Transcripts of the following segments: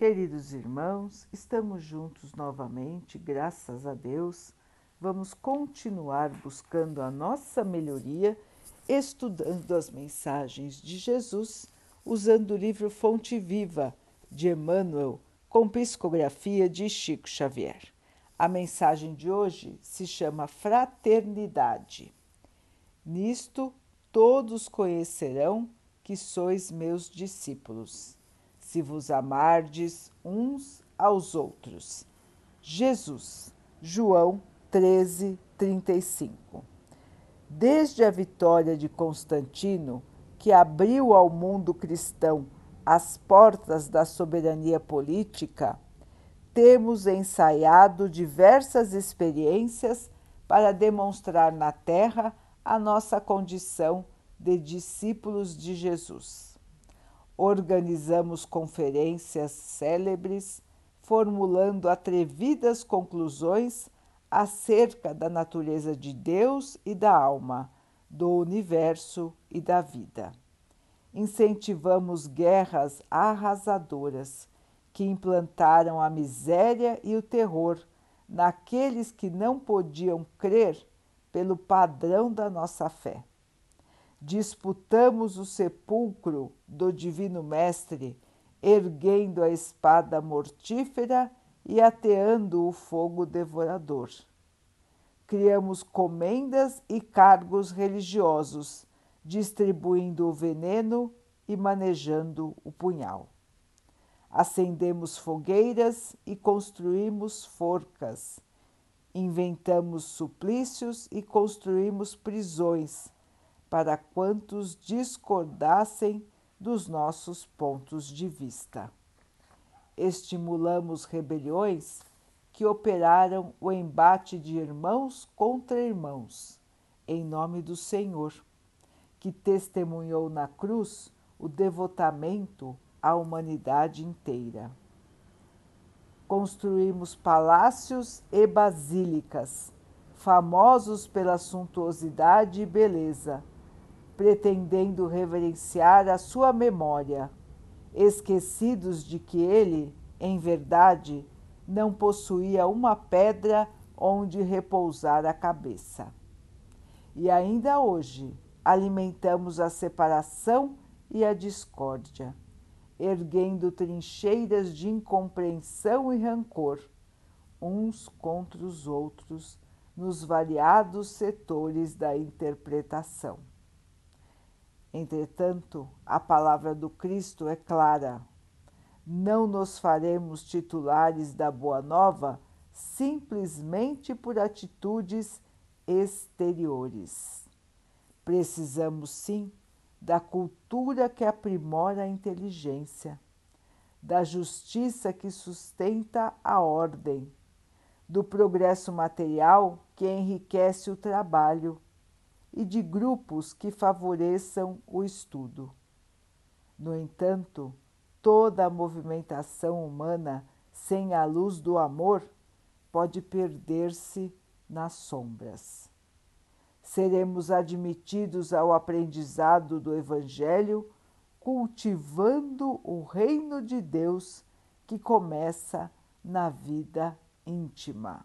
Queridos irmãos, estamos juntos novamente, graças a Deus. Vamos continuar buscando a nossa melhoria, estudando as mensagens de Jesus, usando o livro Fonte Viva de Emmanuel, com psicografia de Chico Xavier. A mensagem de hoje se chama Fraternidade. Nisto todos conhecerão que sois meus discípulos se vos amardes uns aos outros. Jesus, João 13, 35. Desde a vitória de Constantino, que abriu ao mundo cristão as portas da soberania política, temos ensaiado diversas experiências para demonstrar na Terra a nossa condição de discípulos de Jesus organizamos conferências célebres, formulando atrevidas conclusões acerca da natureza de Deus e da alma, do universo e da vida. Incentivamos guerras arrasadoras que implantaram a miséria e o terror naqueles que não podiam crer pelo padrão da nossa fé disputamos o sepulcro do Divino Mestre, erguendo a espada mortífera e ateando o fogo devorador. Criamos comendas e cargos religiosos, distribuindo o veneno e manejando o punhal. Acendemos fogueiras e construímos forcas. Inventamos suplícios e construímos prisões para quantos discordassem dos nossos pontos de vista. Estimulamos rebeliões que operaram o embate de irmãos contra irmãos, em nome do Senhor, que testemunhou na cruz o devotamento à humanidade inteira. Construímos palácios e basílicas, famosos pela suntuosidade e beleza pretendendo reverenciar a sua memória, esquecidos de que ele, em verdade, não possuía uma pedra onde repousar a cabeça. E ainda hoje alimentamos a separação e a discórdia, erguendo trincheiras de incompreensão e rancor, uns contra os outros, nos variados setores da interpretação. Entretanto, a palavra do Cristo é clara. Não nos faremos titulares da Boa Nova simplesmente por atitudes exteriores. Precisamos, sim, da cultura que aprimora a inteligência, da justiça que sustenta a ordem, do progresso material que enriquece o trabalho e de grupos que favoreçam o estudo. No entanto, toda a movimentação humana sem a luz do amor pode perder-se nas sombras. Seremos admitidos ao aprendizado do Evangelho cultivando o reino de Deus que começa na vida íntima.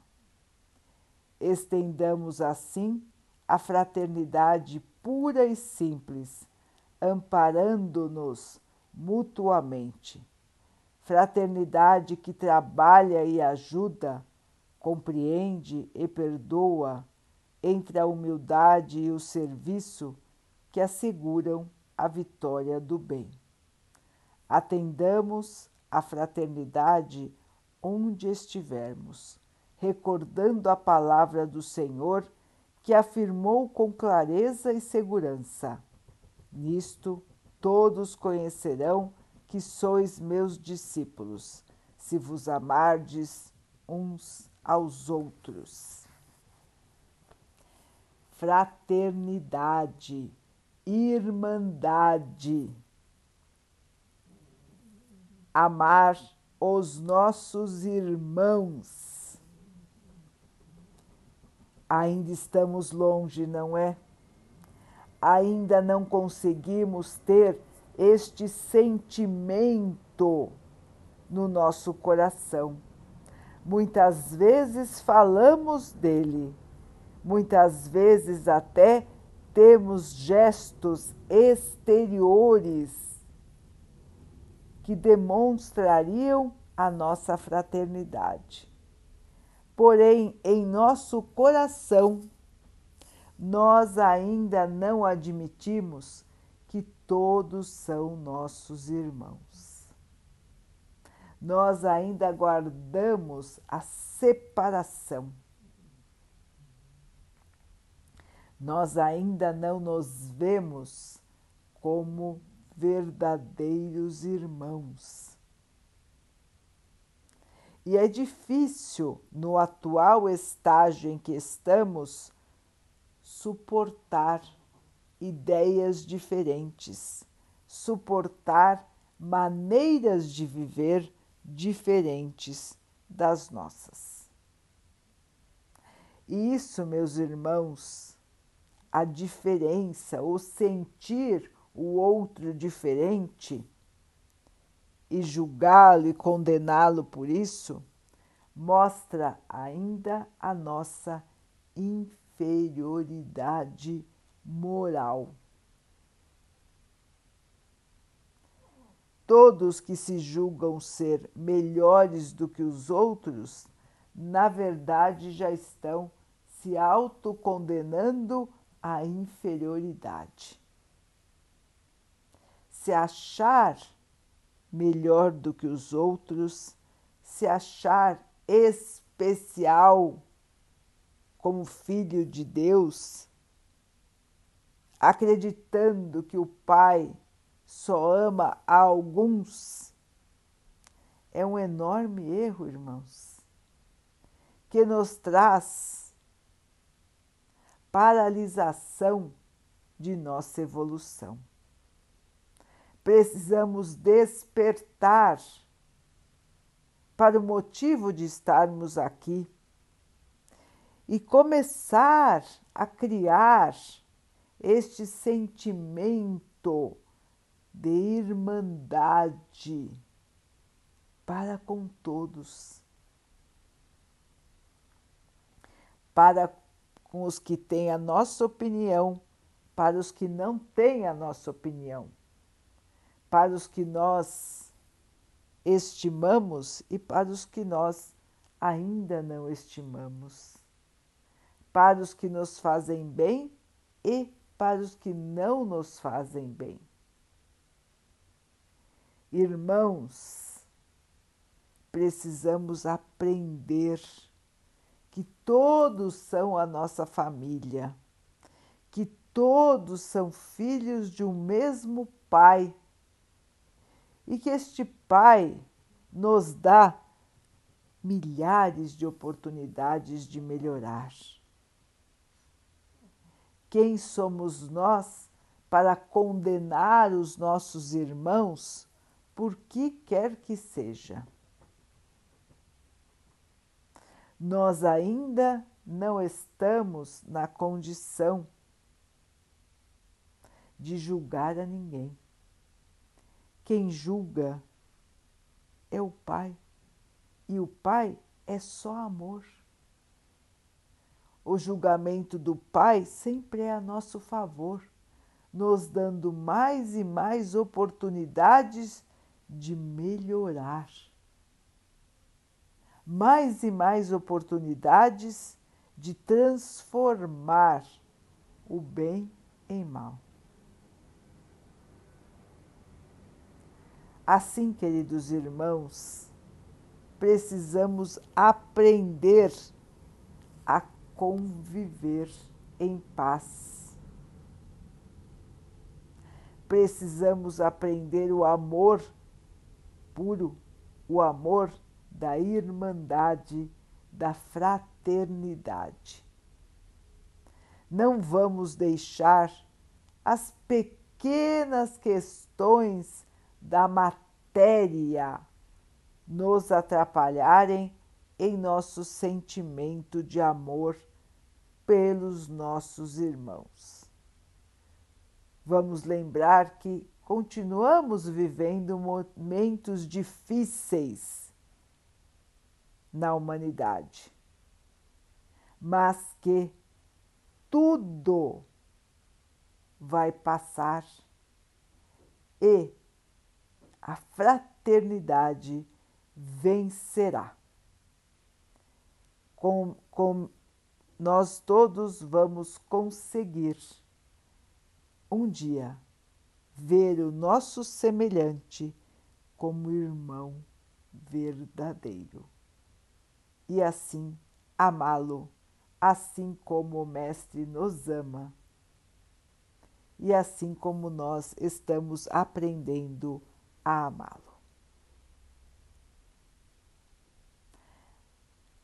Estendamos assim a fraternidade pura e simples, amparando-nos mutuamente. Fraternidade que trabalha e ajuda, compreende e perdoa, entre a humildade e o serviço que asseguram a vitória do bem. Atendamos a fraternidade onde estivermos, recordando a palavra do Senhor que afirmou com clareza e segurança: Nisto todos conhecerão que sois meus discípulos, se vos amardes uns aos outros. Fraternidade, irmandade, amar os nossos irmãos Ainda estamos longe, não é? Ainda não conseguimos ter este sentimento no nosso coração. Muitas vezes falamos dele, muitas vezes até temos gestos exteriores que demonstrariam a nossa fraternidade. Porém, em nosso coração, nós ainda não admitimos que todos são nossos irmãos. Nós ainda guardamos a separação nós ainda não nos vemos como verdadeiros irmãos. E é difícil, no atual estágio em que estamos, suportar ideias diferentes, suportar maneiras de viver diferentes das nossas. E isso, meus irmãos, a diferença, o sentir o outro diferente e julgá-lo e condená-lo por isso, mostra ainda a nossa inferioridade moral. Todos que se julgam ser melhores do que os outros, na verdade já estão se autocondenando a inferioridade. Se achar melhor do que os outros, se achar especial como filho de Deus, acreditando que o Pai só ama a alguns, é um enorme erro, irmãos, que nos traz paralisação de nossa evolução. Precisamos despertar para o motivo de estarmos aqui e começar a criar este sentimento de irmandade para com todos, para com os que têm a nossa opinião, para os que não têm a nossa opinião, para os que nós estimamos e para os que nós ainda não estimamos, para os que nos fazem bem e para os que não nos fazem bem. Irmãos, precisamos aprender que todos são a nossa família, que todos são filhos de um mesmo Pai e que este Pai nos dá milhares de oportunidades de melhorar. Quem somos nós para condenar os nossos irmãos por que quer que seja? nós ainda não estamos na condição de julgar a ninguém. Quem julga é o Pai, e o Pai é só amor. O julgamento do Pai sempre é a nosso favor, nos dando mais e mais oportunidades de melhorar mais e mais oportunidades de transformar o bem em mal. Assim, queridos irmãos, precisamos aprender a conviver em paz. Precisamos aprender o amor puro, o amor da irmandade, da fraternidade. Não vamos deixar as pequenas questões da matéria nos atrapalharem em nosso sentimento de amor pelos nossos irmãos. Vamos lembrar que continuamos vivendo momentos difíceis na humanidade, mas que tudo vai passar e a fraternidade vencerá. Com, com, nós todos vamos conseguir um dia ver o nosso semelhante como irmão verdadeiro e assim amá-lo, assim como o Mestre nos ama e assim como nós estamos aprendendo a amá-lo.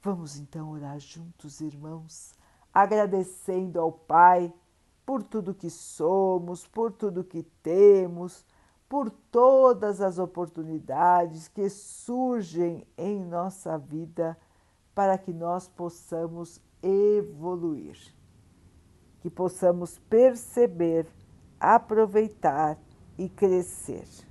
Vamos então orar juntos, irmãos, agradecendo ao Pai por tudo que somos, por tudo que temos, por todas as oportunidades que surgem em nossa vida para que nós possamos evoluir, que possamos perceber aproveitar e crescer.